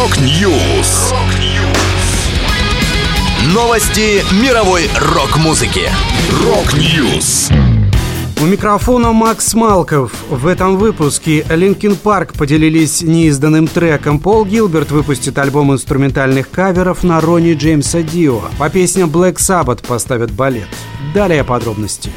Rock News. Новости мировой рок-музыки. Rock News. У микрофона Макс Малков. В этом выпуске Linkin Park поделились неизданным треком. Пол Гилберт выпустит альбом инструментальных каверов на Ронни Джеймса Дио. По песням Black Sabbath поставят балет. Далее подробности.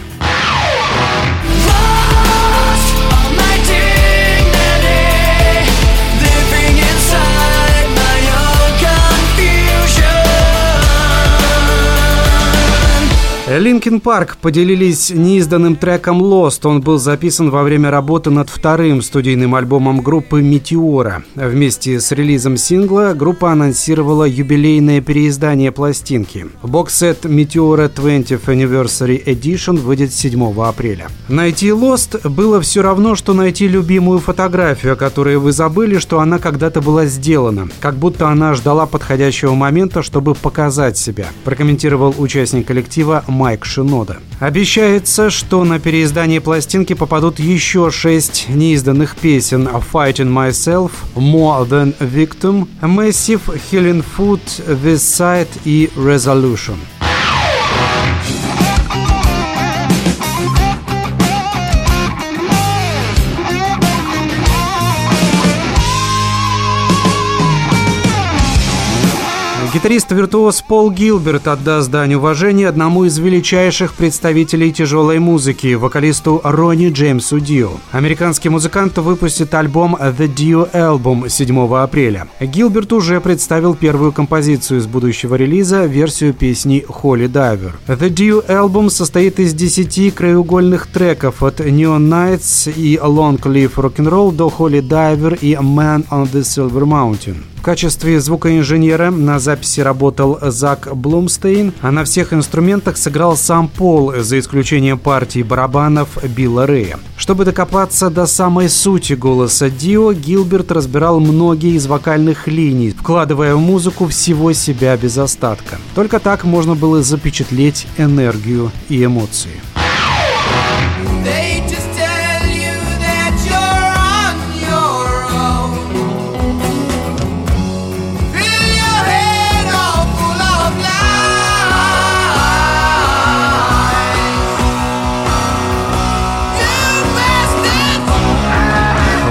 Linkin Park поделились неизданным треком Lost. Он был записан во время работы над вторым студийным альбомом группы Метеора. Вместе с релизом сингла группа анонсировала юбилейное переиздание пластинки. Боксет Метеора 20th Anniversary Edition выйдет 7 апреля. Найти Lost было все равно, что найти любимую фотографию, о которой вы забыли, что она когда-то была сделана. Как будто она ждала подходящего момента, чтобы показать себя, прокомментировал участник коллектива Майк Шинода. Обещается, что на переиздание пластинки попадут еще шесть неизданных песен «Fighting Myself», «More the Victim», «Massive», «Healing Food», «This Side» и «Resolution». Гитарист-виртуоз Пол Гилберт отдаст дань уважения одному из величайших представителей тяжелой музыки, вокалисту Ронни Джеймсу Дио. Американский музыкант выпустит альбом The Dio Album 7 апреля. Гилберт уже представил первую композицию из будущего релиза, версию песни Holy Diver. The Dio Album состоит из 10 краеугольных треков от Neon Nights и Long Live Rock'n'Roll до Holy Diver и Man on the Silver Mountain. В качестве звукоинженера на записи работал Зак Блумстейн, а на всех инструментах сыграл сам Пол, за исключением партии барабанов Билла Рэя. Чтобы докопаться до самой сути голоса Дио, Гилберт разбирал многие из вокальных линий, вкладывая в музыку всего себя без остатка. Только так можно было запечатлеть энергию и эмоции.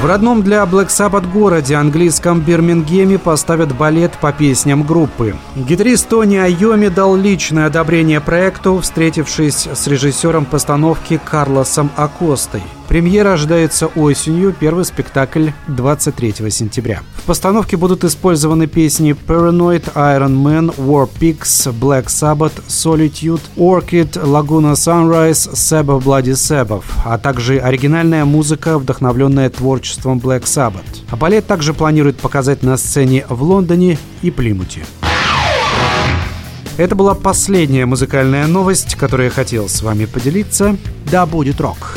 В родном для Black Sabbath городе, английском Бирмингеме, поставят балет по песням группы. Гитарист Тони Айоми дал личное одобрение проекту, встретившись с режиссером постановки Карлосом Акостой. Премьера ожидается осенью, первый спектакль 23 сентября. В постановке будут использованы песни Paranoid, Iron Man, War Pigs, Black Sabbath, Solitude, Orchid, Laguna Sunrise, Sabbath Bloody Sabbath, а также оригинальная музыка, вдохновленная творчеством Black Sabbath. А балет также планирует показать на сцене в Лондоне и Плимуте. Это была последняя музыкальная новость, которую я хотел с вами поделиться. Да будет рок!